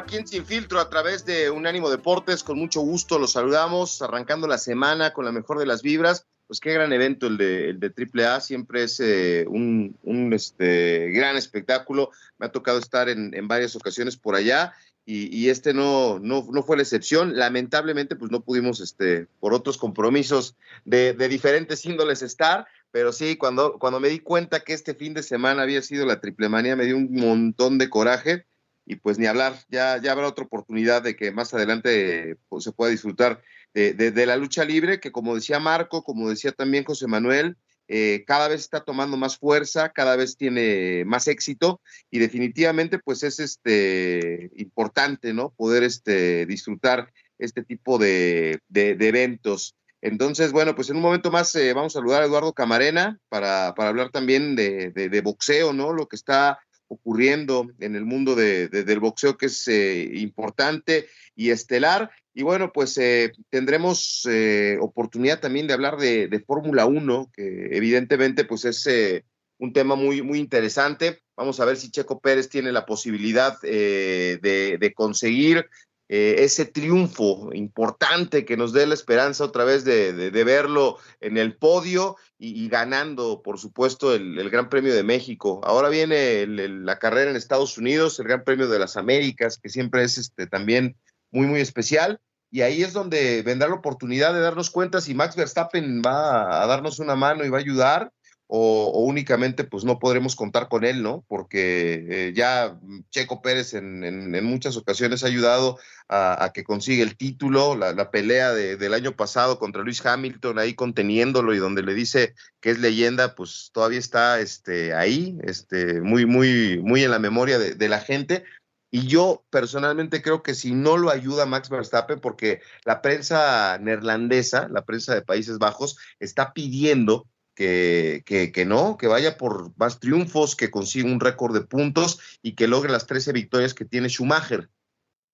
Aquí en Sin Filtro a través de Unánimo Deportes. Con mucho gusto los saludamos, arrancando la semana con la mejor de las vibras. Pues qué gran evento el de, el de AAA, siempre es eh, un, un este, gran espectáculo. Me ha tocado estar en, en varias ocasiones por allá y, y, este no, no, no fue la excepción. Lamentablemente, pues no pudimos, este, por otros compromisos de, de diferentes índoles estar, pero sí, cuando, cuando me di cuenta que este fin de semana había sido la triple manía, me dio un montón de coraje y pues ni hablar, ya, ya habrá otra oportunidad de que más adelante pues, se pueda disfrutar de, la lucha libre, que como decía Marco, como decía también José Manuel, eh, cada vez está tomando más fuerza, cada vez tiene más éxito y definitivamente pues es este importante, ¿no? Poder este, disfrutar este tipo de, eventos. Entonces, bueno, pues en un momento más eh, vamos a saludar a Eduardo Camarena para, para hablar también de, de, boxeo, ¿no? Lo que está ocurriendo en el mundo de, de, del boxeo que es eh, importante y estelar. Y bueno, pues eh, tendremos eh, oportunidad también de hablar de, de Fórmula 1, que evidentemente pues es eh, un tema muy, muy interesante. Vamos a ver si Checo Pérez tiene la posibilidad de, conseguir eh, ese triunfo importante que nos dé la esperanza otra vez de, de, verlo en el podio y, ganando, por supuesto, el, el, Gran Premio de México. Ahora viene la carrera en Estados Unidos, el Gran Premio de las Américas, que siempre es este, también muy, muy especial. Y ahí es donde vendrá la oportunidad de darnos cuenta si Max Verstappen va a darnos una mano y va a ayudar o, únicamente pues no podremos contar con él, ¿no? Porque eh, ya Checo Pérez en, en, muchas ocasiones ha ayudado a, a que consiga el título, la, la pelea de, del año pasado contra Luis Hamilton ahí conteniéndolo y donde le dice que es leyenda, pues todavía está este, ahí, este, muy, muy, muy en la memoria de, de la gente, y yo personalmente creo que si no lo ayuda Max Verstappen, porque la prensa neerlandesa, la prensa de Países Bajos, está pidiendo que, que, que, no, que vaya por más triunfos, que consiga un récord de puntos y que logre las 13 victorias que tiene Schumacher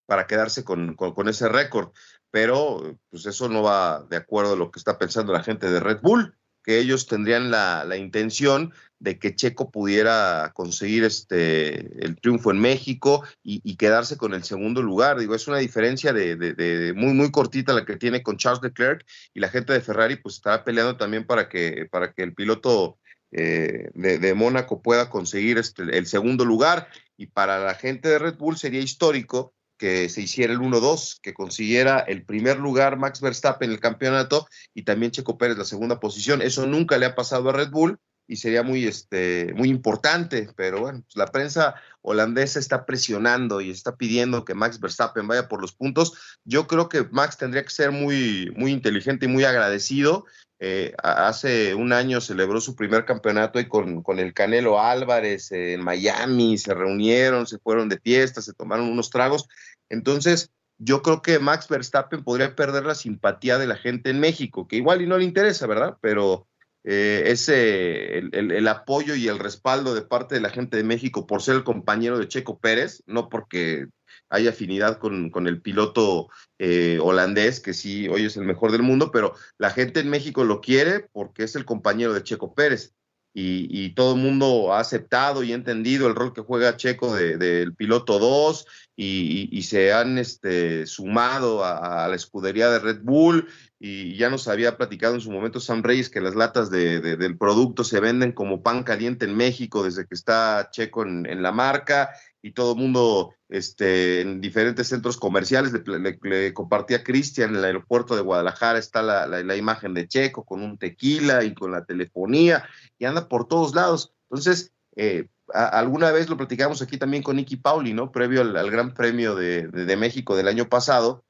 para quedarse con, con, con ese récord. Pero pues eso no va de acuerdo a lo que está pensando la gente de Red Bull, que ellos tendrían la, la intención de que Checo pudiera conseguir este el triunfo en México y, quedarse con el segundo lugar. Digo, es una diferencia de, de, de, muy, muy cortita la que tiene con Charles Leclerc y la gente de Ferrari pues estará peleando también para que, para que el piloto eh, de, de, Mónaco pueda conseguir este, el segundo lugar. Y para la gente de Red Bull sería histórico que se hiciera el 1-2, que consiguiera el primer lugar Max Verstappen en el campeonato y también Checo Pérez la segunda posición. Eso nunca le ha pasado a Red Bull y sería muy, este, muy importante, pero bueno, pues la prensa holandesa está presionando y está pidiendo que Max Verstappen vaya por los puntos. Yo creo que Max tendría que ser muy, muy inteligente y muy agradecido. Eh, hace un año celebró su primer campeonato y con, con el Canelo Álvarez eh, en Miami, se reunieron, se fueron de fiesta, se tomaron unos tragos. Entonces, yo creo que Max Verstappen podría perder la simpatía de la gente en México, que igual y no le interesa, ¿verdad? Pero eh, ese, el, el, el, apoyo y el respaldo de parte de la gente de México por ser el compañero de Checo Pérez, no porque hay afinidad con, con el piloto eh, holandés, que sí, hoy es el mejor del mundo, pero la gente en México lo quiere porque es el compañero de Checo Pérez. Y, todo el mundo ha aceptado y entendido el rol que juega Checo del de, piloto 2 y, se han este, sumado a, a, la escudería de Red Bull y ya nos había platicado en su momento Sam Reyes que las latas de, de, del producto se venden como pan caliente en México desde que está Checo en, en la marca y todo el mundo este, en diferentes centros comerciales. Le, le, le compartía Cristian en el aeropuerto de Guadalajara, está la, la, imagen de Checo con un tequila y con la telefonía y anda por todos lados. Entonces, eh, a, alguna vez lo platicamos aquí también con Nicky Pauli, ¿no? Previo al, Gran Premio de, de, de, México del año pasado,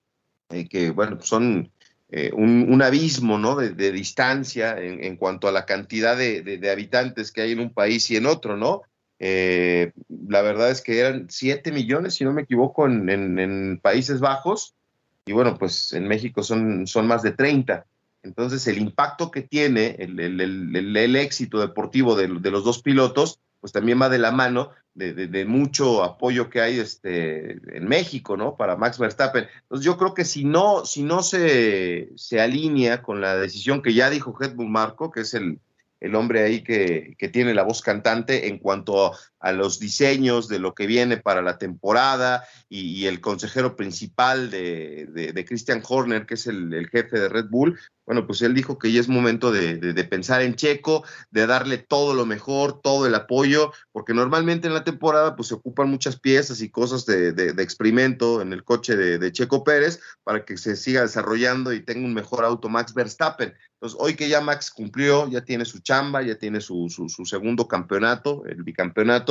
eh, que bueno, son eh, un, abismo ¿no? de, de distancia en, en, cuanto a la cantidad de, habitantes que hay en un país y en otro, ¿no? Eh, la verdad es que eran 7 millones, si no me equivoco, en, Países Bajos, y bueno, pues en México son, son más de 30. Entonces, el impacto que tiene el, éxito deportivo de, los dos pilotos, pues también va de la mano de, mucho apoyo que hay este, en México, ¿no? Para Max Verstappen. Entonces, yo creo que si no, si no se, se alinea con la decisión que ya dijo Red Marco, que es el, el hombre ahí que, que, tiene la voz cantante en cuanto a los diseños de lo que viene para la temporada y, el consejero principal de, de, Christian Horner, que es el, jefe de Red Bull, bueno, pues él dijo que ya es momento de, de, pensar en Checo, de darle todo lo mejor, todo el apoyo, porque normalmente en la temporada pues se ocupan muchas piezas y cosas de, experimento en el coche de, Checo Pérez para que se siga desarrollando y tenga un mejor auto Max Verstappen. Entonces, hoy que ya Max cumplió, ya tiene su chamba, ya tiene su, su segundo campeonato, el bicampeonato,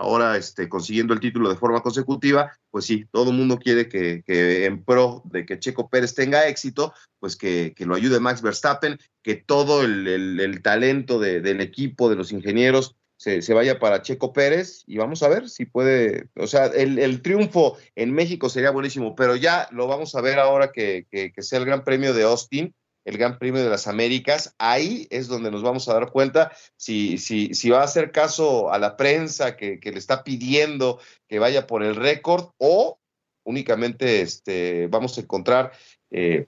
ahora este, consiguiendo el título de forma consecutiva, pues sí, todo el mundo quiere que, en pro de que Checo Pérez tenga éxito, pues que, lo ayude Max Verstappen, que todo el, talento del equipo, de los ingenieros, se, vaya para Checo Pérez y vamos a ver si puede, o sea, el, triunfo en México sería buenísimo, pero ya lo vamos a ver ahora que, que sea el Gran Premio de Austin el Gran Premio de las Américas, ahí es donde nos vamos a dar cuenta si, si, va a hacer caso a la prensa que, le está pidiendo que vaya por el récord o únicamente este, vamos a encontrar eh,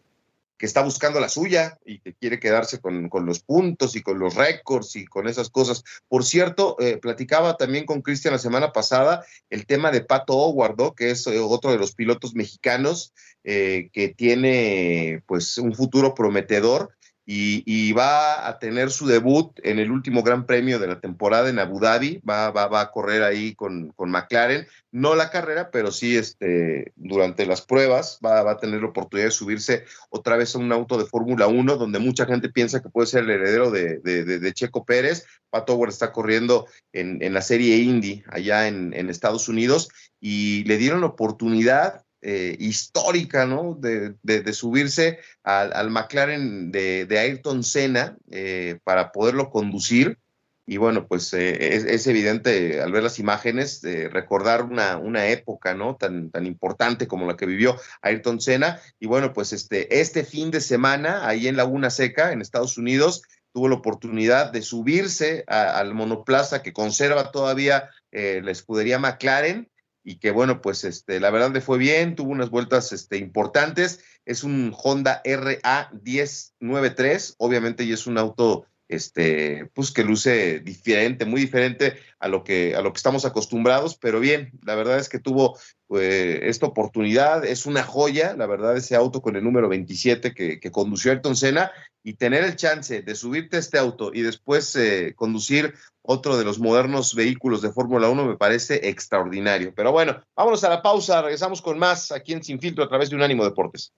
que está buscando la suya y que quiere quedarse con, los puntos y con los récords y con esas cosas. Por cierto, eh, platicaba también con Cristian la semana pasada el tema de Pato Howard, que es eh, otro de los pilotos mexicanos eh, que tiene pues un futuro prometedor y, va a tener su debut en el último Gran Premio de la temporada en Abu Dhabi. Va, a correr ahí con, McLaren, no la carrera, pero sí este, durante las pruebas va, a tener la oportunidad de subirse otra vez a un auto de Fórmula 1, donde mucha gente piensa que puede ser el heredero de, Checo Pérez. Pat Howard está corriendo en, la serie Indy allá en, en Estados Unidos y le dieron la oportunidad eh, histórica, ¿no? De, subirse al, McLaren de, Ayrton Senna eh, para poderlo conducir. Y bueno, pues eh, es, evidente al ver las imágenes recordar una, época, ¿no? Tan, tan importante como la que vivió Ayrton Senna. Y bueno, pues este, este fin de semana, ahí en Laguna Seca, en Estados Unidos, tuvo la oportunidad de subirse al monoplaza que conserva todavía la escudería McLaren y que bueno, pues este, la verdad le fue bien, tuvo unas vueltas este, importantes. Es un Honda RA 1093, obviamente, y es un auto este, pues que luce diferente, muy diferente a lo que, a lo que estamos acostumbrados, pero bien, la verdad es que tuvo eh, esta oportunidad, es una joya, la verdad, ese auto con el número 27 que, que condució Ayrton Senna y tener el chance de subirte a este auto y después eh, conducir otro de los modernos vehículos de Fórmula 1 me parece extraordinario. Pero bueno, vámonos a la pausa, regresamos con más aquí en Sin Filtro a través de Unánimo Deportes.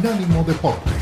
Unánimo Deportes.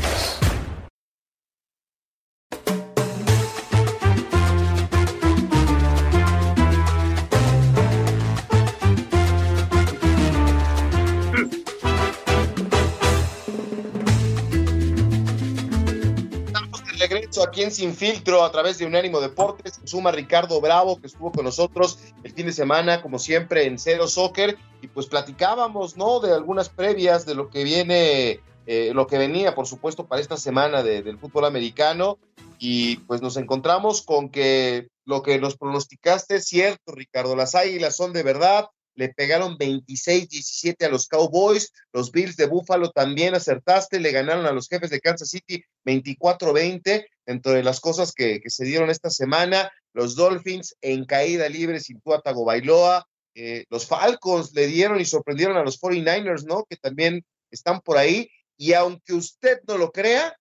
Sin Filtro a través de Unánimo Deportes. Suma Ricardo Bravo, que estuvo con nosotros el fin de semana, como siempre, en Cero Soccer. Y pues platicábamos, ¿no? De algunas previas de lo que viene eh, lo que venía, por supuesto, para esta semana del fútbol americano. Y pues nos encontramos con que lo que nos pronosticaste es cierto, Ricardo. Las águilas son de verdad. Le pegaron 26-17 a los Cowboys. Los Bills de Buffalo también acertaste. Le ganaron a los jefes de Kansas City 24-20. Entre las cosas que, se dieron esta semana, los Dolphins en caída libre sin Tua Tagovailoa. Eh, los Falcons le dieron y sorprendieron a los 49ers, ¿no? Que también están por ahí. Y aunque usted no lo crea,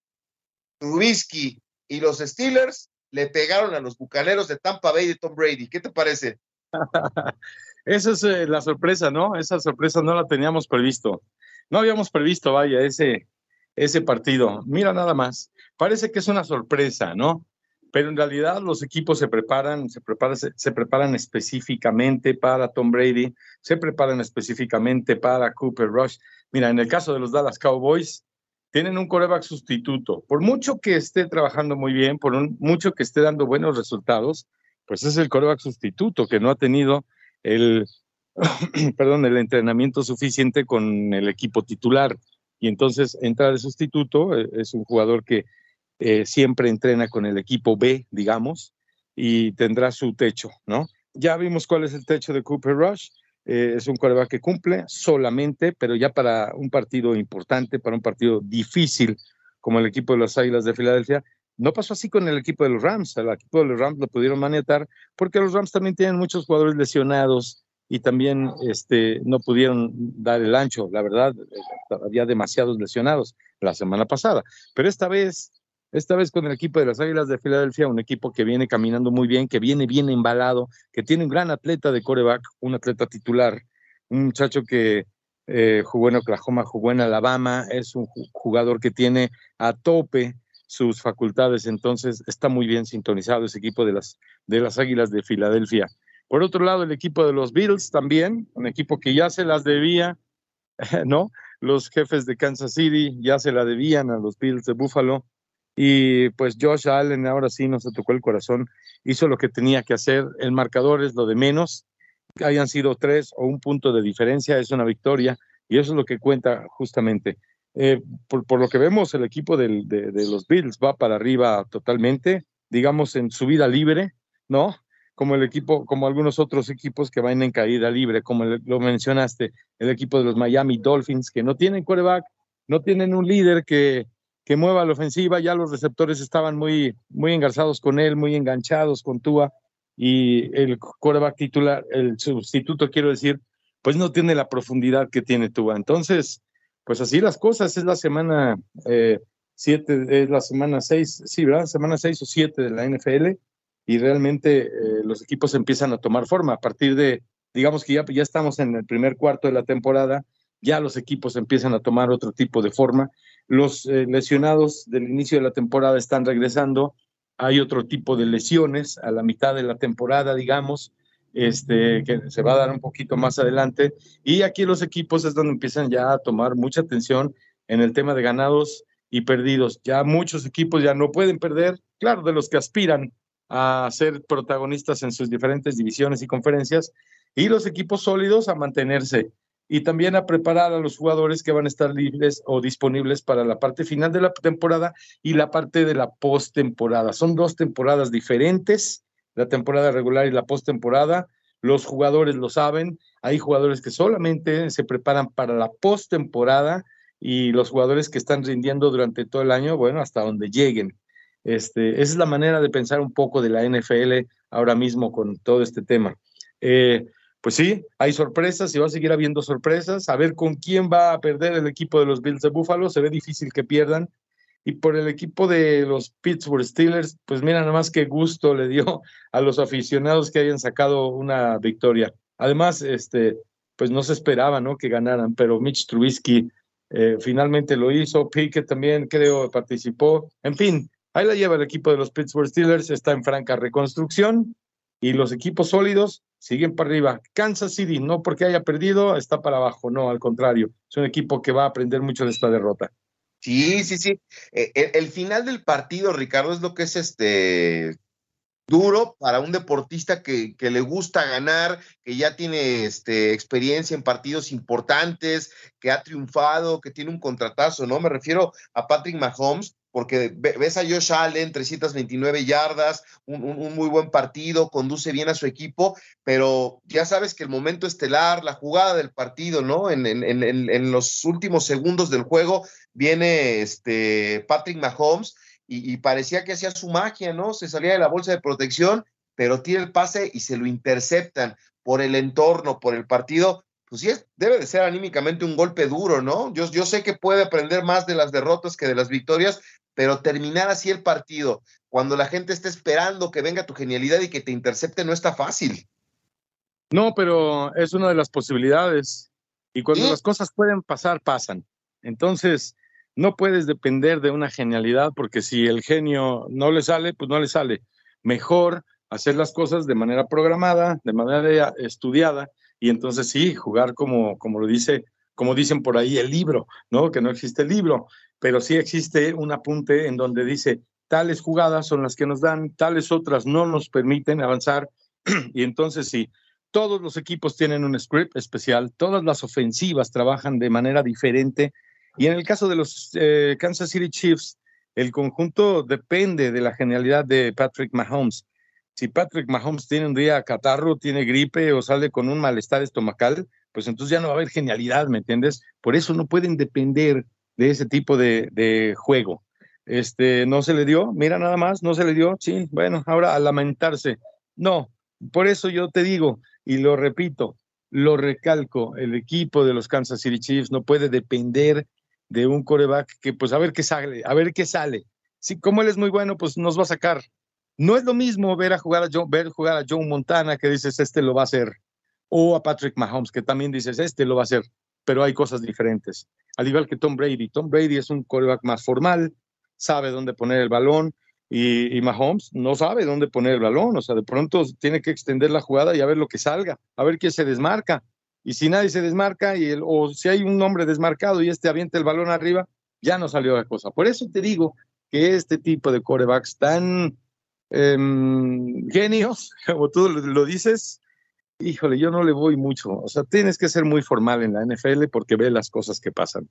Trubisky y los Steelers le pegaron a los bucaneros de Tampa Bay de Tom Brady. ¿Qué te parece? Esa es eh, la sorpresa, ¿no? Esa sorpresa no la teníamos previsto. No habíamos previsto, vaya, ese, ese partido. Mira nada más. Parece que es una sorpresa, ¿no? pero en realidad los equipos se preparan, se preparan, se, preparan específicamente para Tom Brady, se preparan específicamente para Cooper Rush. Mira, en el caso de los Dallas Cowboys, tienen un coreback sustituto. Por mucho que esté trabajando muy bien, por mucho que esté dando buenos resultados, pues es el coreback sustituto que no ha tenido el, perdón, el entrenamiento suficiente con el equipo titular. Y entonces entra de sustituto, eh, es un jugador que eh, siempre entrena con el equipo B, digamos, y tendrá su techo, ¿no? Ya vimos cuál es el techo de Cooper Rush. Eh, es un coreback que cumple solamente, pero ya para un partido importante, para un partido difícil como el equipo de las Águilas de Filadelfia, no pasó así con el equipo de los Rams. El equipo de los Rams lo pudieron manetar porque los Rams también tienen muchos jugadores lesionados y también este, no pudieron dar el ancho. La verdad, eh, había demasiados lesionados la semana pasada. Pero esta vez esta vez con el equipo de las Águilas de Filadelfia, un equipo que viene caminando muy bien, que viene bien embalado, que tiene un gran atleta de coreback, un atleta titular, un muchacho que eh, jugó en Oklahoma, jugó en Alabama, es un jugador que tiene a tope sus facultades, entonces está muy bien sintonizado ese equipo de las, de las Águilas de Filadelfia. Por otro lado, el equipo de los Bills también, un equipo que ya se las debía, ¿no? Los jefes de Kansas City ya se la debían a los Bills de Buffalo y pues Josh Allen ahora sí nos tocó el corazón, hizo lo que tenía que hacer, el marcador es lo de menos, hayan sido tres o un punto de diferencia, es una victoria y eso es lo que cuenta justamente. Eh, por, lo que vemos, el equipo de, los Bills va para arriba totalmente, digamos en subida libre, ¿no? Como el equipo, como algunos otros equipos que van en caída libre, como lo mencionaste, el equipo de los Miami Dolphins, que no tienen quarterback, no tienen un líder que, que mueva la ofensiva. Ya los receptores estaban muy, muy engarzados con él, muy enganchados con Tua. Y el quarterback titular, el sustituto, quiero decir, pues no tiene la profundidad que tiene Tua. Entonces, pues así las cosas. Es la semana 7, eh, es la semana 6, sí, ¿verdad? Semana 6 o 7 de la NFL. Y realmente eh, los equipos empiezan a tomar forma. A partir de, digamos que ya, ya estamos en el primer cuarto de la temporada, ya los equipos empiezan a tomar otro tipo de forma los eh, lesionados del inicio de la temporada están regresando. Hay otro tipo de lesiones a la mitad de la temporada, digamos, este, que se va a dar un poquito más adelante. Y aquí los equipos es donde empiezan ya a tomar mucha atención en el tema de ganados y perdidos. Ya muchos equipos ya no pueden perder, claro, de los que aspiran a ser protagonistas en sus diferentes divisiones y conferencias, y los equipos sólidos a mantenerse y también a preparar a los jugadores que van a estar libres o disponibles para la parte final de la temporada y la parte de la postemporada. Son dos temporadas diferentes, la temporada regular y la postemporada. Los jugadores lo saben, hay jugadores que solamente se preparan para la postemporada y los jugadores que están rindiendo durante todo el año, bueno, hasta donde lleguen. Este, esa es la manera de pensar un poco de la NFL ahora mismo con todo este tema. Eh, pues sí, hay sorpresas y va a seguir habiendo sorpresas. A ver con quién va a perder el equipo de los Bills de Buffalo. Se ve difícil que pierdan. Y por el equipo de los Pittsburgh Steelers, pues mira, nada más que gusto le dio a los aficionados que hayan sacado una victoria. Además, este, pues no se esperaba, ¿no? Que ganaran, pero Mitch Trubisky eh, finalmente lo hizo. Pickett también, creo, participó. En fin, ahí la lleva el equipo de los Pittsburgh Steelers. Está en franca reconstrucción y los equipos sólidos siguen para arriba. Kansas City, no porque haya perdido, está para abajo, no, al contrario, es un equipo que va a aprender mucho de esta derrota. Sí, sí, sí. Eh, el, final del partido, Ricardo, es lo que es este duro para un deportista que, que, le gusta ganar, que ya tiene este, experiencia en partidos importantes, que ha triunfado, que tiene un contratazo, ¿no? Me refiero a Patrick Mahomes, porque ves a Josh Allen, 329 yardas, un, muy buen partido, conduce bien a su equipo, pero ya sabes que el momento estelar, la jugada del partido, ¿no? En, los últimos segundos del juego viene este Patrick Mahomes y, parecía que hacía su magia, ¿no? Se salía de la bolsa de protección, pero tira el pase y se lo interceptan por el entorno, por el partido pues sí, debe de ser anímicamente un golpe duro, ¿no? Yo, yo sé que puede aprender más de las derrotas que de las victorias, pero terminar así el partido, cuando la gente está esperando que venga tu genialidad y que te intercepte, no está fácil. No, pero es una de las posibilidades. Y cuando las cosas pueden pasar, pasan. Entonces, No puedes depender de una genialidad porque si el genio no le sale, pues no le sale. Mejor hacer las cosas de manera programada, de manera estudiada y entonces sí, jugar como, como lo dice, como dicen por ahí el libro, ¿no? Que no existe el libro, pero sí existe un apunte en donde dice tales jugadas son las que nos dan, tales otras no nos permiten avanzar y entonces sí, todos los equipos tienen un script especial, todas las ofensivas trabajan de manera diferente y en el caso de los eh, Kansas City Chiefs, el conjunto depende de la genialidad de Patrick Mahomes. Si Patrick Mahomes tiene un día catarro, tiene gripe o sale con un malestar estomacal, pues entonces ya no va a haber genialidad, ¿me entiendes? Por eso no pueden depender de ese tipo de, juego. Este, no se le dio, mira nada más, no se le dio, sí, bueno, ahora a lamentarse. No, por eso yo te digo, y lo repito, lo recalco, el equipo de los Kansas City Chiefs no puede depender de un coreback que pues a ver qué sale, a ver qué sale. Si como él es muy bueno, pues nos va a sacar. No es lo mismo ver a jugar a John, ver jugar a John Montana que dices este lo va a hacer, o a Patrick Mahomes que también dices este lo va a hacer, pero hay cosas diferentes. Al igual que Tom Brady, Tom Brady es un coreback más formal, sabe dónde poner el balón, y, Mahomes no sabe dónde poner el balón, o sea, de pronto tiene que extender la jugada y a ver lo que salga, a ver quién se desmarca. Y si nadie se desmarca y el, o si hay un hombre desmarcado y este avienta el balón arriba, ya no salió la cosa. Por eso te digo que este tipo de corebacks tan em, genios, como tú lo dices, híjole, yo no le voy mucho. O sea, tienes que ser muy formal en la NFL porque ve las cosas que pasan.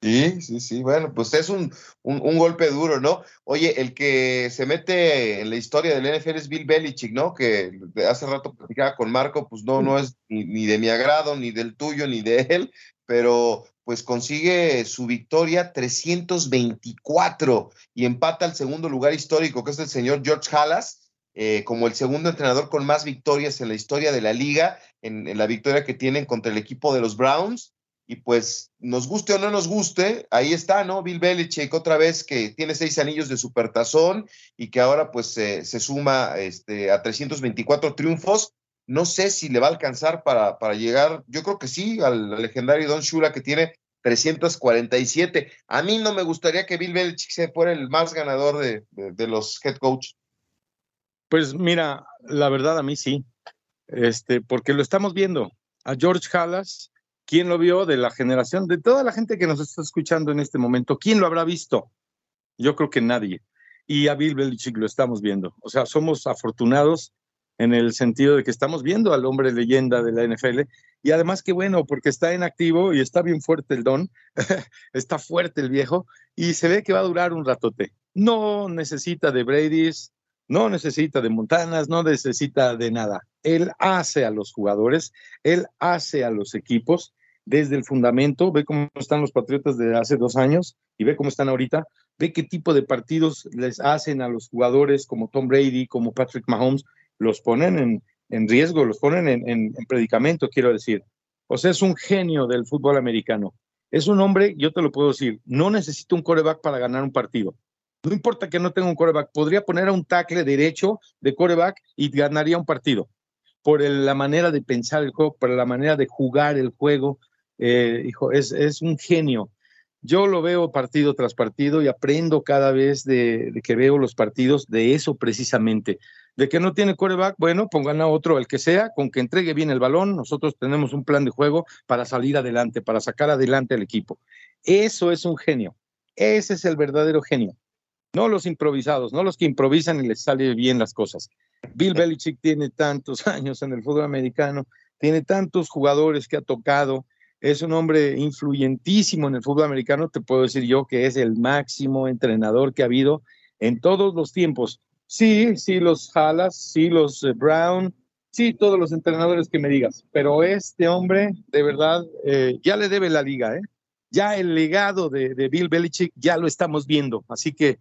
Sí, sí, sí. Bueno, pues es un, un, golpe duro, ¿no? Oye, el que se mete en la historia del NFL es Bill Belichick, ¿no? Que hace rato platicaba con Marco, pues no, no es ni, de mi agrado, ni del tuyo, ni de él, pero pues consigue su victoria 324 y empata al segundo lugar histórico, que es el señor George Halas, eh, como el segundo entrenador con más victorias en la historia de la liga, en la victoria que tienen contra el equipo de los Browns y pues nos guste o no nos guste, ahí está, ¿no? Bill Belichick otra vez que tiene seis anillos de supertazón y que ahora pues se suma este, a 324 triunfos. No sé si le va a alcanzar para, para llegar, yo creo que sí, al, legendario Don Shula que tiene 347. A mí no me gustaría que Bill Belichick se fuera el más ganador de, de los head coach. Pues mira, la verdad a mí sí, este, porque lo estamos viendo. A George Halas ¿Quién lo vio de la generación, de toda la gente que nos está escuchando en este momento? ¿Quién lo habrá visto? Yo creo que nadie. Y a Bill Belichick lo estamos viendo. O sea, somos afortunados en el sentido de que estamos viendo al hombre leyenda de la NFL. Y además, qué bueno, porque está en activo y está bien fuerte el don, está fuerte el viejo, y se ve que va a durar un ratote. No necesita de Brady's, no necesita de Montanas, no necesita de nada. Él hace a los jugadores, él hace a los equipos desde el fundamento, ve cómo están los Patriotas de hace dos años y ve cómo están ahorita, ve qué tipo de partidos les hacen a los jugadores como Tom Brady, como Patrick Mahomes, los ponen en, riesgo, los ponen en, en, predicamento, quiero decir. O sea, es un genio del fútbol americano. Es un hombre, yo te lo puedo decir, no necesita un coreback para ganar un partido. No importa que no tenga un coreback, podría poner a un tackle derecho de coreback y ganaría un partido. Por la manera de pensar el juego, por la manera de jugar el juego, eh, hijo, es, es, un genio. Yo lo veo partido tras partido y aprendo cada vez de, que veo los partidos de eso precisamente. De que no tiene coreback, bueno, pongan a otro, el que sea, con que entregue bien el balón. Nosotros tenemos un plan de juego para salir adelante, para sacar adelante al equipo. Eso es un genio. Ese es el verdadero genio. No los improvisados, no los que improvisan y les salen bien las cosas. Bill Belichick tiene tantos años en el fútbol americano, tiene tantos jugadores que ha tocado, es un hombre influyentísimo en el fútbol americano, te puedo decir yo que es el máximo entrenador que ha habido en todos los tiempos. Sí, sí, los Halas, sí, los eh, Brown, sí, todos los entrenadores que me digas, pero este hombre, de verdad, eh, ya le debe la liga, ¿eh? Ya el legado de, de Bill Belichick ya lo estamos viendo, así que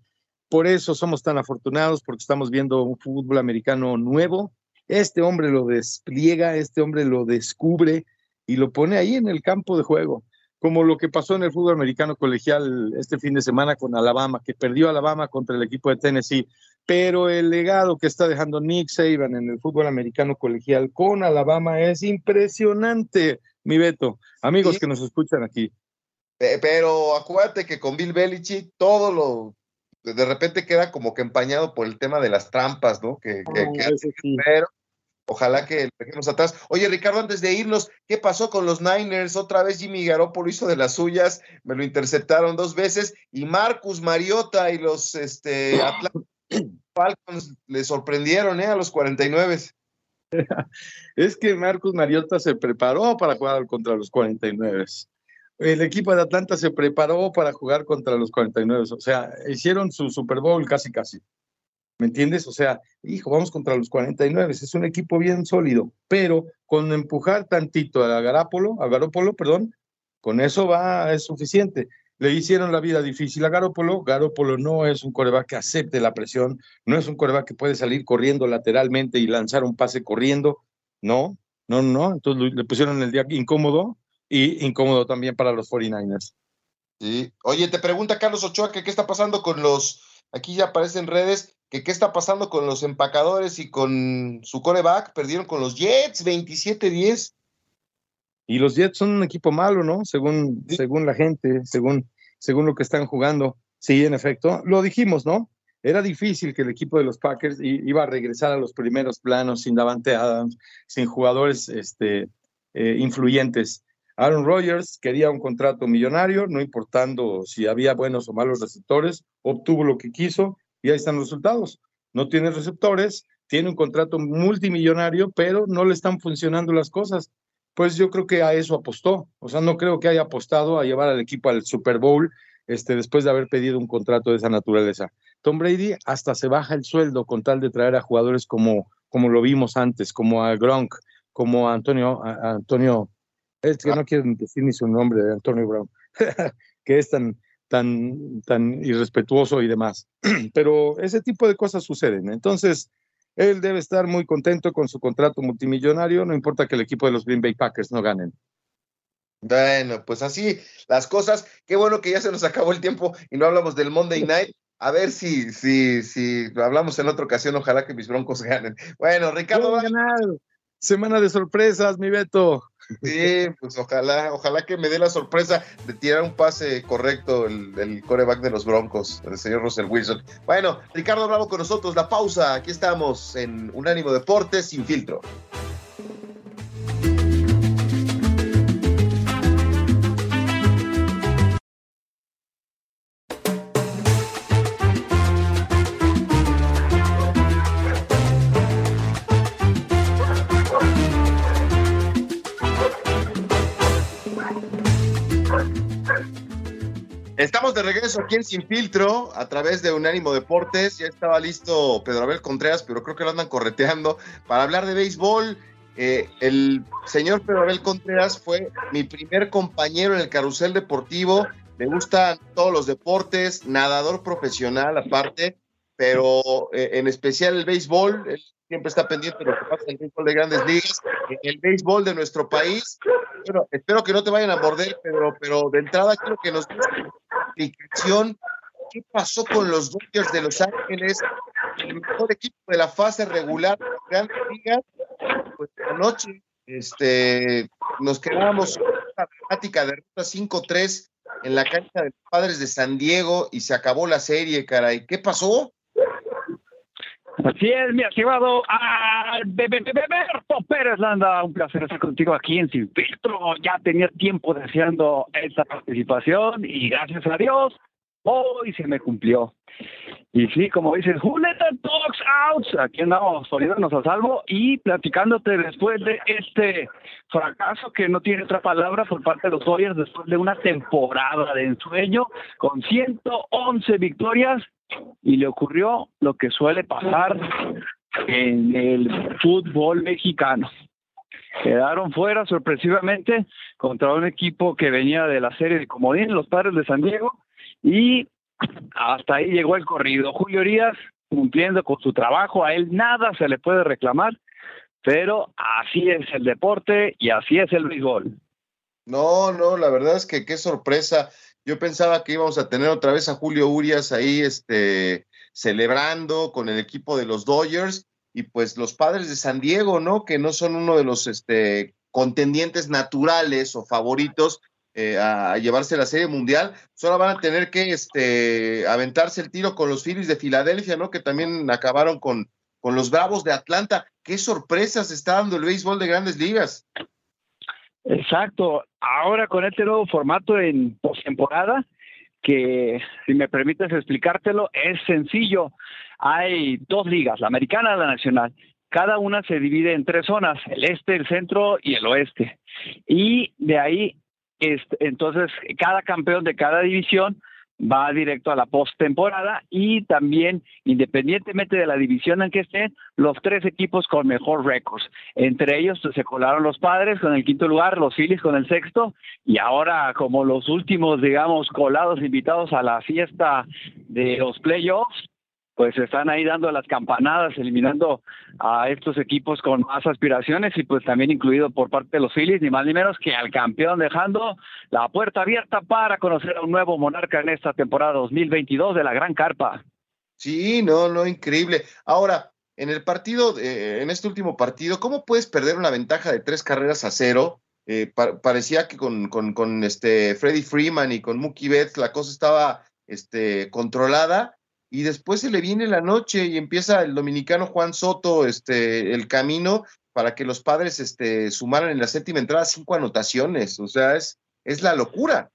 por eso somos tan afortunados, porque estamos viendo un fútbol americano nuevo. Este hombre lo despliega, este hombre lo descubre, y lo pone ahí en el campo de juego, como lo que pasó en el fútbol americano colegial este fin de semana con Alabama, que perdió Alabama contra el equipo de Tennessee, pero el legado que está dejando Nick Saban en el fútbol americano colegial con Alabama es impresionante, mi Beto, amigos que nos escuchan aquí. Pero acuérdate que con Bill Belichick todo lo de repente queda como que empañado por el tema de las trampas, ¿no? Que, ah, Pero ojalá que lo dejemos atrás. Oye, Ricardo, antes de irnos, ¿qué pasó con los Niners? Otra vez Jimmy Garoppolo hizo de las suyas, me lo interceptaron dos veces, y Marcus Mariota y los este, Falcons le sorprendieron, ¿eh? A los 49. es que Marcus Mariota se preparó para jugar contra los 49 el equipo de Atlanta se preparó para jugar contra los 49. O sea, hicieron su Super Bowl casi, casi. ¿Me entiendes? O sea, hijo, vamos contra los 49. Es un equipo bien sólido, pero con empujar tantito a Garópolo, a Garópolo, perdón, con eso va, es suficiente. Le hicieron la vida difícil a Garópolo. Garópolo no es un coreback que acepte la presión, no es un coreback que puede salir corriendo lateralmente y lanzar un pase corriendo. No, no, no. Entonces le pusieron el día incómodo y incómodo también para los 49ers. Sí. Oye, te pregunta Carlos Ochoa que qué está pasando con los, aquí ya aparecen redes, que qué está pasando con los empacadores y con su coreback, perdieron con los Jets 27-10. Y los Jets son un equipo malo, ¿no? Según, según la gente, según, según lo que están jugando. Sí, en efecto, lo dijimos, ¿no? Era difícil que el equipo de los Packers iba a regresar a los primeros planos sin Davante Adams, sin jugadores este, eh, influyentes. Aaron Rodgers quería un contrato millonario, no importando si había buenos o malos receptores, obtuvo lo que quiso y ahí están los resultados. No tiene receptores, tiene un contrato multimillonario, pero no le están funcionando las cosas. Pues yo creo que a eso apostó. O sea, no creo que haya apostado a llevar al equipo al Super Bowl este, después de haber pedido un contrato de esa naturaleza. Tom Brady hasta se baja el sueldo con tal de traer a jugadores como, como lo vimos antes, como a Gronk, como a Antonio, Antonio es que no quiero decir ni su nombre de Antonio Brown, que es tan, tan, tan irrespetuoso y demás. Pero ese tipo de cosas suceden. Entonces, él debe estar muy contento con su contrato multimillonario, no importa que el equipo de los Green Bay Packers no ganen. Bueno, pues así las cosas. Qué bueno que ya se nos acabó el tiempo y no hablamos del Monday Night. A ver si, si, si hablamos en otra ocasión. Ojalá que mis broncos ganen. Bueno, Ricardo. Semana de sorpresas, mi Beto. Sí, pues ojalá, ojalá que me dé la sorpresa de tirar un pase correcto el, el coreback de los Broncos, el señor Russell Wilson. Bueno, Ricardo Bravo con nosotros, la pausa. Aquí estamos en Unánimo Deportes sin filtro. De regreso aquí en Sin Filtro a través de Unánimo Deportes. Ya estaba listo Pedro Abel Contreras, pero creo que lo andan correteando para hablar de béisbol. Eh, el señor Pedro Abel Contreras fue mi primer compañero en el carrusel deportivo. Le gustan todos los deportes, nadador profesional aparte, pero eh, en especial el béisbol. Él siempre está pendiente de lo que pasa en el béisbol de grandes ligas, en el béisbol de nuestro país. Bueno, espero que no te vayan a morder, Pedro, pero de entrada quiero que nos qué pasó con los Dodgers de Los Ángeles, el mejor equipo de la fase regular de grandes ligas. Pues anoche este, nos quedamos con una dramática derrota 5-3 en la cancha de los padres de San Diego y se acabó la serie, caray. ¿Qué pasó? Así es, mi estimado Alberto Pérez Landa, un placer estar contigo aquí en Sin Filtro. Ya tenía tiempo deseando esta participación y gracias a Dios, hoy se me cumplió. Y sí, como dices, who let the dogs out? Aquí andamos poniéndonos a salvo y platicándote después de este fracaso que no tiene otra palabra por parte de los Dodgers después de una temporada de ensueño con 111 victorias y le ocurrió lo que suele pasar en el fútbol mexicano. Quedaron fuera sorpresivamente contra un equipo que venía de la serie de Comodín, los padres de San Diego, y hasta ahí llegó el corrido. Julio Díaz cumpliendo con su trabajo, a él nada se le puede reclamar, pero así es el deporte y así es el béisbol. No, no, la verdad es que qué sorpresa. Yo pensaba que íbamos a tener otra vez a Julio Urias ahí este, celebrando con el equipo de los Dodgers y pues los padres de San Diego, ¿no? Que no son uno de los este, contendientes naturales o favoritos eh, a, llevarse la Serie Mundial. Solo van a tener que este, aventarse el tiro con los Phillies de Filadelfia, ¿no? Que también acabaron con, con los Bravos de Atlanta. ¿Qué sorpresas está dando el béisbol de grandes ligas? Exacto. Ahora con este nuevo formato en postemporada, que si me permites explicártelo, es sencillo. Hay dos ligas, la americana y la nacional. Cada una se divide en tres zonas, el este, el centro y el oeste. Y de ahí, este, entonces, cada campeón de cada división va directo a la postemporada y también, independientemente de la división en que estén, los tres equipos con mejor récord. Entre ellos se colaron los padres con el quinto lugar, los Phillies con el sexto, y ahora como los últimos, digamos, colados invitados a la fiesta de los playoffs, pues están ahí dando las campanadas, eliminando a estos equipos con más aspiraciones y pues también incluido por parte de los Phillies, ni más ni menos que al campeón dejando la puerta abierta para conocer a un nuevo monarca en esta temporada 2022 de la Gran Carpa. Sí, no, no, increíble. Ahora, en el partido, eh, en este último partido, ¿cómo puedes perder una ventaja de tres carreras a cero? Eh, parecía que con, con, con, este Freddie Freeman y con Mookie Betts la cosa estaba este, controlada y después se le viene la noche y empieza el dominicano Juan Soto este, el camino para que los padres este, sumaran en la séptima entrada cinco anotaciones. O sea, es, es la locura.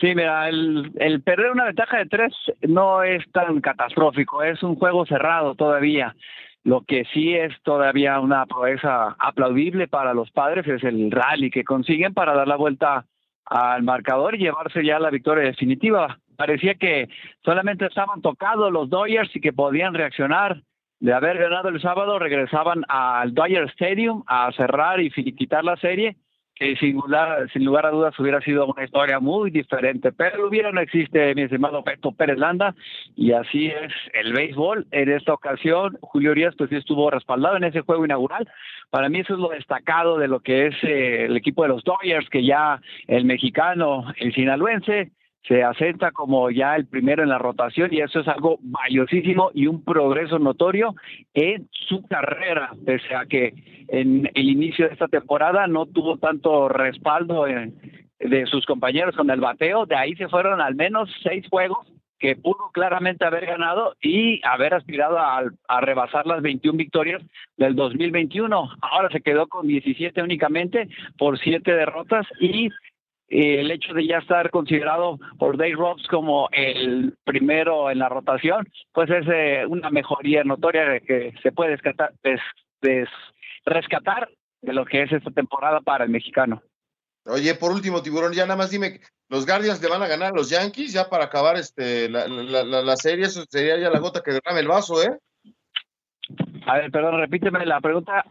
Sí, mira, el, el perder una ventaja de tres no es tan catastrófico, es un juego cerrado todavía. Lo que sí es todavía una proeza aplaudible para los padres es el rally que consiguen para dar la vuelta al marcador y llevarse ya la victoria definitiva parecía que solamente estaban tocados los Dodgers y que podían reaccionar. De haber ganado el sábado, regresaban al Dodger Stadium a cerrar y quitar la serie, que sin lugar, a dudas hubiera sido una historia muy diferente. Pero hubiera no existe, mi estimado Beto Pérez Landa, y así es el béisbol. En esta ocasión, Julio Urias pues sí estuvo respaldado en ese juego inaugural. Para mí eso es lo destacado de lo que es eh, el equipo de los Dodgers, que ya el mexicano, el sinaloense, se asenta como ya el primero en la rotación y eso es algo valiosísimo y un progreso notorio en su carrera, pese a que en el inicio de esta temporada no tuvo tanto respaldo de sus compañeros con el bateo, de ahí se fueron al menos seis juegos que pudo claramente haber ganado y haber aspirado a, rebasar las 21 victorias del 2021. Ahora se quedó con 17 únicamente por siete derrotas y el hecho de ya estar considerado por Dave Robs como el primero en la rotación, pues es eh, una mejoría notoria de que se puede rescatar, rescatar de lo que es esta temporada para el mexicano. Oye, por último, Tiburón, ya nada más dime, ¿los Guardians le van a ganar a los Yankees ya para acabar este la, la, la serie? Eso sería ya la gota que derrame el vaso, ¿eh? A ver, perdón, repíteme la pregunta.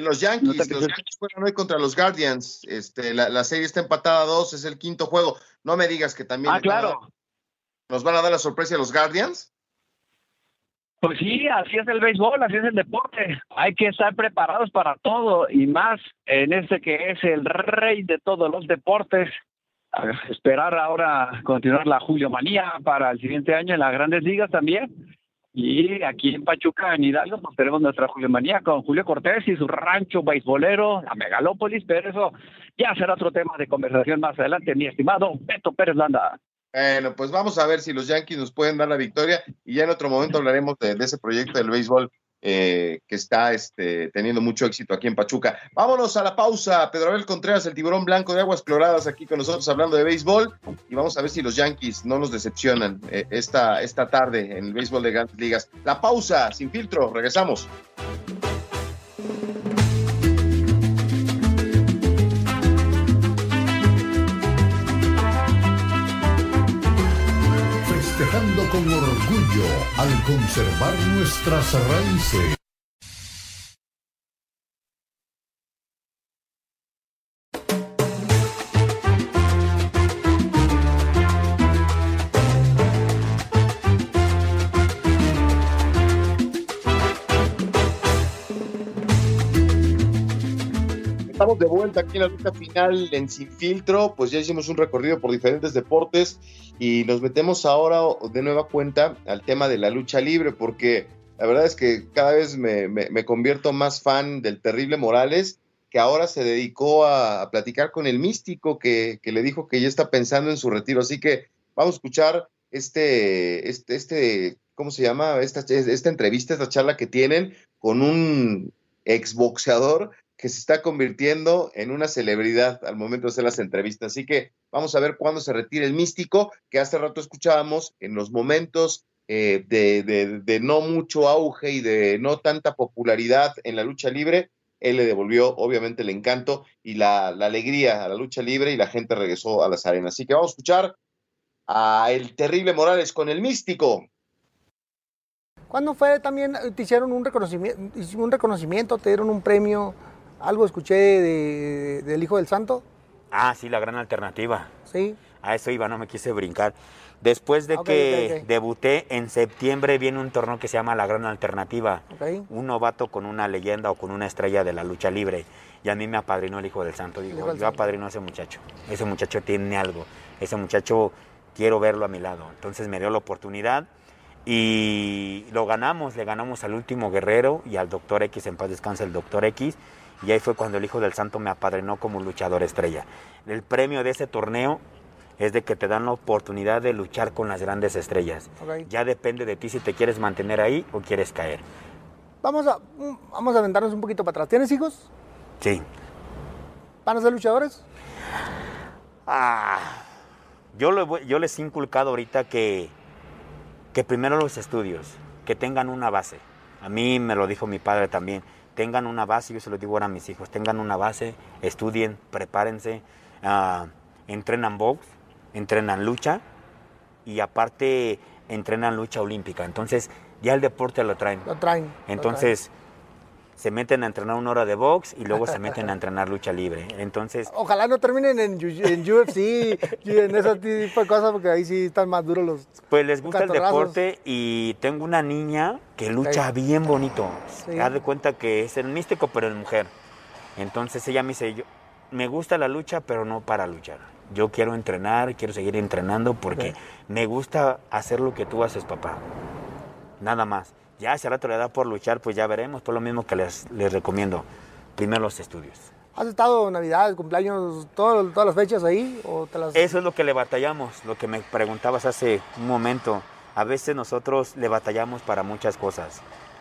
Los Yankees, los Yankees juegan hoy contra los Guardians. Este, la, serie está empatada a dos, es el quinto juego. No me digas que también. Ah, claro. ¿Nos van a dar la sorpresa a los Guardians? Pues sí, así es el béisbol, así es el deporte. Hay que estar preparados para todo y más en este que es el rey de todos los deportes. esperar ahora continuar la Julio Manía para el siguiente año en las grandes ligas también y aquí en Pachuca, en Hidalgo, pues tenemos nuestra Manía con Julio Cortés y su rancho beisbolero, la megalópolis, pero eso ya será otro tema de conversación más adelante, mi estimado Beto Pérez Landa. Bueno, pues vamos a ver si los Yankees nos pueden dar la victoria y ya en otro momento hablaremos de ese proyecto del béisbol eh, que está este, teniendo mucho éxito aquí en Pachuca. Vámonos a la pausa. Pedro Abel Contreras, el tiburón blanco de aguas cloradas, aquí con nosotros hablando de béisbol. Y vamos a ver si los Yankees no nos decepcionan eh, esta, esta tarde en el béisbol de grandes ligas. La pausa, sin filtro, regresamos. Con orgullo al conservar nuestras raíces. De vuelta aquí en la ruta final en Sin Filtro, pues ya hicimos un recorrido por diferentes deportes y nos metemos ahora de nueva cuenta al tema de la lucha libre, porque la verdad es que cada vez me, convierto más fan del terrible Morales que ahora se dedicó a, platicar con el místico que, que, le dijo que ya está pensando en su retiro. Así que vamos a escuchar este, este, este ¿cómo se llama? Esta, esta entrevista, esta charla que tienen con un exboxeador que se está convirtiendo en una celebridad al momento de hacer las entrevistas. Así que vamos a ver cuándo se retira el místico, que hace rato escuchábamos en los momentos eh, de, no mucho auge y de no tanta popularidad en la lucha libre. Él le devolvió obviamente el encanto y la, la alegría a la lucha libre y la gente regresó a las arenas. Así que vamos a escuchar a el terrible Morales con el místico. ¿Cuándo fue también, te hicieron un reconocimiento, un reconocimiento, te dieron un premio? Algo escuché de, del Hijo del Santo. Ah, sí, la gran alternativa. Sí. A eso iba, no me quise brincar. Después de que debuté, en septiembre viene un torneo que se llama La Gran Alternativa. Un novato con una leyenda o con una estrella de la lucha libre. Y a mí me apadrinó el Hijo del Santo. Digo, yo apadrino a ese muchacho. Ese muchacho tiene algo. Ese muchacho quiero verlo a mi lado. Entonces me dio la oportunidad y lo ganamos, le ganamos al último guerrero y al doctor X, en paz descansa el doctor X, y ahí fue cuando el Hijo del Santo me apadrinó como luchador estrella. El premio de ese torneo es de que te dan la oportunidad de luchar con las grandes estrellas. Ya depende de ti si te quieres mantener ahí o quieres caer. Vamos a, vamos a aventarnos un poquito para atrás. ¿Tienes hijos? Sí. ¿Van a ser luchadores? Ah, yo, yo les he inculcado ahorita que que primero los estudios, que tengan una base. A mí me lo dijo mi padre también, tengan una base, yo se lo digo ahora a mis hijos, tengan una base, estudien, prepárense, uh, entrenan box, entrenan lucha y aparte entrenan lucha olímpica. Entonces ya el deporte lo traen. Lo traen. Entonces se meten a entrenar una hora de box y luego se meten a entrenar lucha libre. Entonces. Ojalá no terminen en, UFC y en ese tipo de cosas, porque ahí sí están más duros los. Pues les gusta el deporte y tengo una niña que lucha bien bonito. Sí. Haz de cuenta que es el místico, pero en mujer. Entonces ella me dice: yo, Me gusta la lucha, pero no para luchar. Yo quiero entrenar, quiero seguir entrenando porque me gusta hacer lo que tú haces, papá. Nada más. Ya si rato le da por luchar, pues ya veremos. Por lo mismo que les, les recomiendo. Primero los estudios. ¿Has estado Navidad, cumpleaños, todas las fechas ahí? O Eso es lo que le batallamos, lo que me preguntabas hace un momento. A veces nosotros le batallamos para muchas cosas.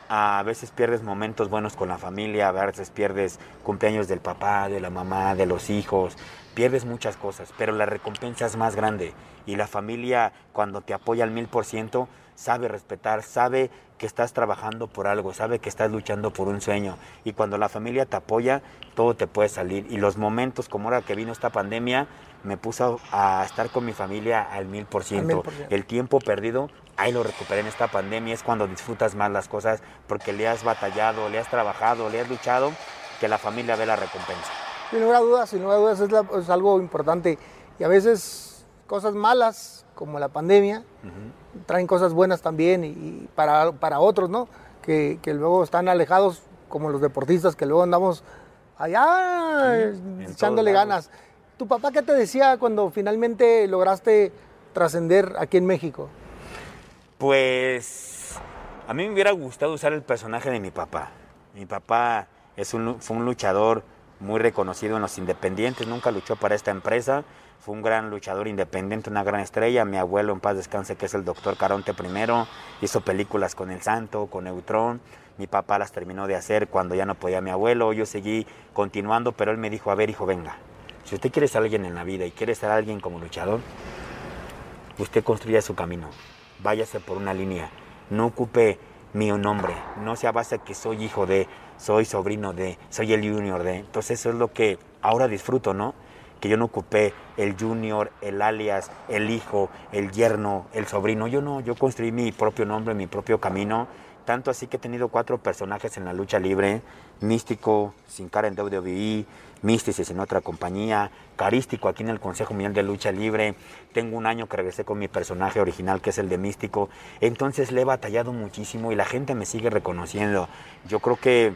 A veces pierdes momentos buenos con la familia, a veces pierdes cumpleaños del papá, de la mamá, de los hijos, pierdes muchas cosas, pero la recompensa es más grande y la familia cuando te apoya al mil por ciento sabe respetar, sabe que estás trabajando por algo, sabe que estás luchando por un sueño y cuando la familia te apoya, todo te puede salir. Y los momentos como ahora que vino esta pandemia, me puso a estar con mi familia al mil por ciento. El tiempo perdido, ahí lo recuperé en esta pandemia, es cuando disfrutas más las cosas porque le has batallado, le has trabajado, le has luchado, que la familia ve la recompensa. Sin lugar a dudas, sin lugar a dudas es, algo importante y a veces cosas malas como la pandemia traen cosas buenas también y, para, para, otros, ¿no? Que, que, luego están alejados, como los deportistas, que luego andamos allá echándole ganas. ¿Tu papá qué te decía cuando finalmente lograste trascender aquí en México? Pues a mí me hubiera gustado usar el personaje de mi papá. Mi papá es un, fue un luchador muy reconocido en los independientes, nunca luchó para esta empresa, fue un gran luchador independiente, una gran estrella. Mi abuelo en paz descanse, que es el doctor Caronte I, hizo películas con El Santo, con Neutrón. Mi papá las terminó de hacer cuando ya no podía mi abuelo. Yo seguí continuando, pero él me dijo, a ver hijo, venga, si usted quiere ser alguien en la vida y quiere ser alguien como luchador, usted construya su camino. Váyase por una línea. No ocupe mi nombre. No sea base que soy hijo de, soy sobrino de, soy el junior de. Entonces eso es lo que ahora disfruto, ¿no? Que yo no ocupé el junior, el alias, el hijo, el yerno, el sobrino. Yo no, yo construí mi propio nombre, mi propio camino. Tanto así que he tenido cuatro personajes en la lucha libre. Místico, sin cara en WWE, Místices en otra compañía, Carístico aquí en el Consejo Mundial de Lucha Libre. Tengo un año que regresé con mi personaje original, que es el de Místico. Entonces le he batallado muchísimo y la gente me sigue reconociendo. Yo creo que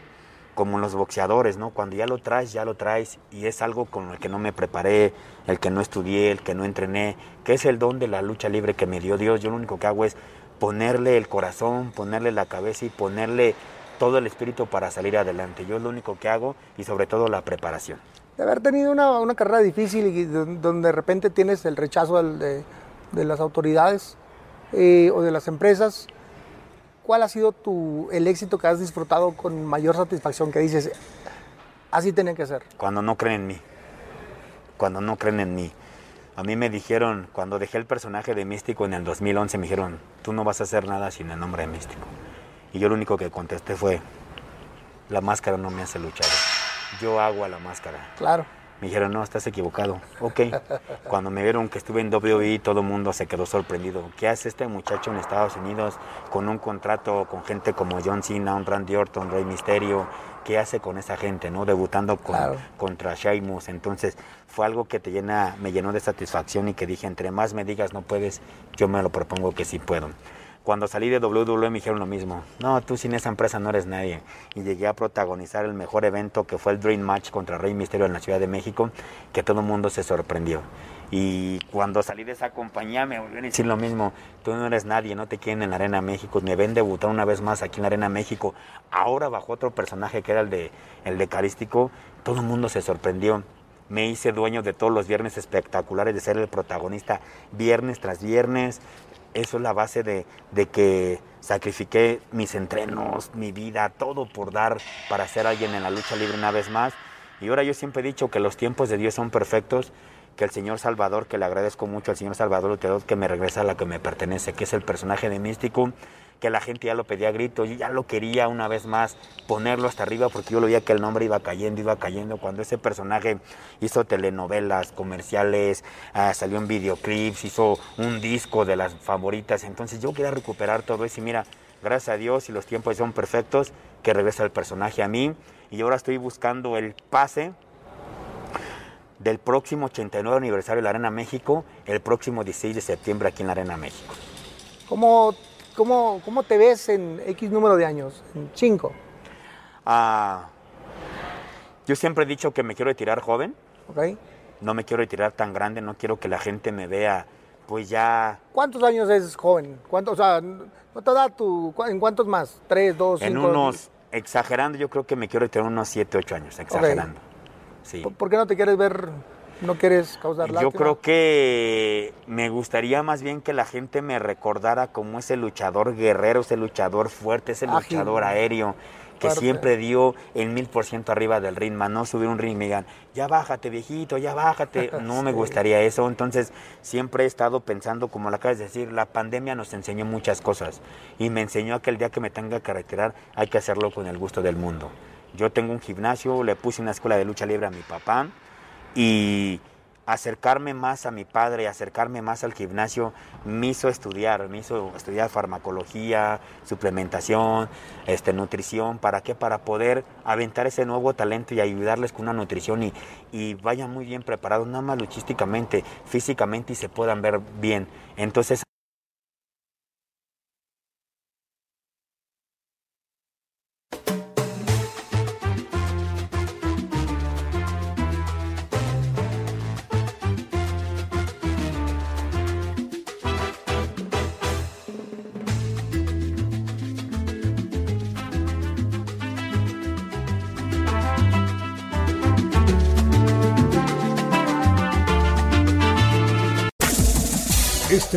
como los boxeadores, ¿no? Cuando ya lo traes, ya lo traes y es algo con el que no me preparé, el que no estudié, el que no entrené, que es el don de la lucha libre que me dio Dios. Yo lo único que hago es ponerle el corazón, ponerle la cabeza y ponerle todo el espíritu para salir adelante. Yo es lo único que hago y sobre todo la preparación. De haber tenido una, una carrera difícil y donde de repente tienes el rechazo de, de las autoridades eh, o de las empresas, ¿cuál ha sido tu, el éxito que has disfrutado con mayor satisfacción? Que dices, así tenía que ser. Cuando no creen en mí. Cuando no creen en mí. A mí me dijeron, cuando dejé el personaje de Místico en el 2011, me dijeron, tú no vas a hacer nada sin el nombre de Místico. Y yo lo único que contesté fue, la máscara no me hace luchar. Yo hago a la máscara. Claro. Me dijeron, no, estás equivocado. Ok. Cuando me vieron que estuve en WWE, todo el mundo se quedó sorprendido. ¿Qué hace este muchacho en Estados Unidos con un contrato con gente como John Cena, un Randy Orton, Rey Mysterio? ¿Qué hace con esa gente, no? Debutando con, contra Sheamus. Entonces, fue algo que te llena, me llenó de satisfacción y que dije, entre más me digas no puedes, yo me lo propongo que sí puedo. Cuando salí de WWE me dijeron lo mismo. No, tú sin esa empresa no eres nadie. Y llegué a protagonizar el mejor evento que fue el Dream Match contra Rey Misterio en la Ciudad de México, que todo el mundo se sorprendió. Y cuando salí de esa compañía me volvieron a decir lo mismo. Tú no eres nadie, no te quieren en la Arena México. Me ven debutar una vez más aquí en la Arena México. Ahora bajo otro personaje que era el de, el de Carístico, todo el mundo se sorprendió me hice dueño de todos los viernes espectaculares, de ser el protagonista viernes tras viernes, eso es la base de, que sacrifiqué mis entrenos, mi vida, todo por dar para ser alguien en la lucha libre una vez más. Y ahora yo siempre he dicho que los tiempos de Dios son perfectos, que el Señor Salvador, que le agradezco mucho al Señor Salvador que me regresa a la que me pertenece, que es el personaje de Místico, que la gente ya lo pedía a grito, y ya lo quería una vez más ponerlo hasta arriba porque yo lo veía que el nombre iba cayendo, iba cayendo. Cuando ese personaje hizo telenovelas, comerciales, ah, salió en videoclips, hizo un disco de las favoritas, entonces yo quería recuperar todo eso y mira, gracias a Dios y los tiempos son perfectos, que regresa el personaje a mí y ahora estoy buscando el pase del próximo 89 aniversario de la Arena México, el próximo 16 de septiembre aquí en la Arena México. ¿Cómo ¿Cómo, ¿Cómo te ves en X número de años? En 5. Ah, yo siempre he dicho que me quiero retirar joven. Ok. No me quiero retirar tan grande, no quiero que la gente me vea, pues ya. ¿Cuántos años es joven? ¿Cuántos, o sea, no te da tu. ¿En cuántos más? ¿Tres, dos, En unos, exagerando, yo creo que me quiero retirar unos 7, 8 años, exagerando. Sí. ¿Por qué no te quieres ver ¿No quieres causar Yo creo que me gustaría más bien que la gente me recordara como ese luchador guerrero, ese luchador fuerte, ese luchador aéreo que siempre dio el mil por ciento arriba del ritmo, no subir un ring y me digan, ya bájate viejito, ya bájate, no me gustaría eso, entonces siempre he estado pensando, como lo acabas de decir, la pandemia nos enseñó muchas cosas y me enseñó que el día que me tenga que retirar hay que hacerlo con el gusto del mundo. Yo tengo un gimnasio, le puse una escuela de lucha libre a mi papá, y acercarme más a mi padre, acercarme más al gimnasio, me hizo estudiar, me hizo estudiar farmacología, suplementación, este, nutrición, ¿para qué? Para poder aventar ese nuevo talento y ayudarles con una nutrición y, y vayan muy bien preparados, nada más luchísticamente, físicamente y se puedan ver bien. Entonces,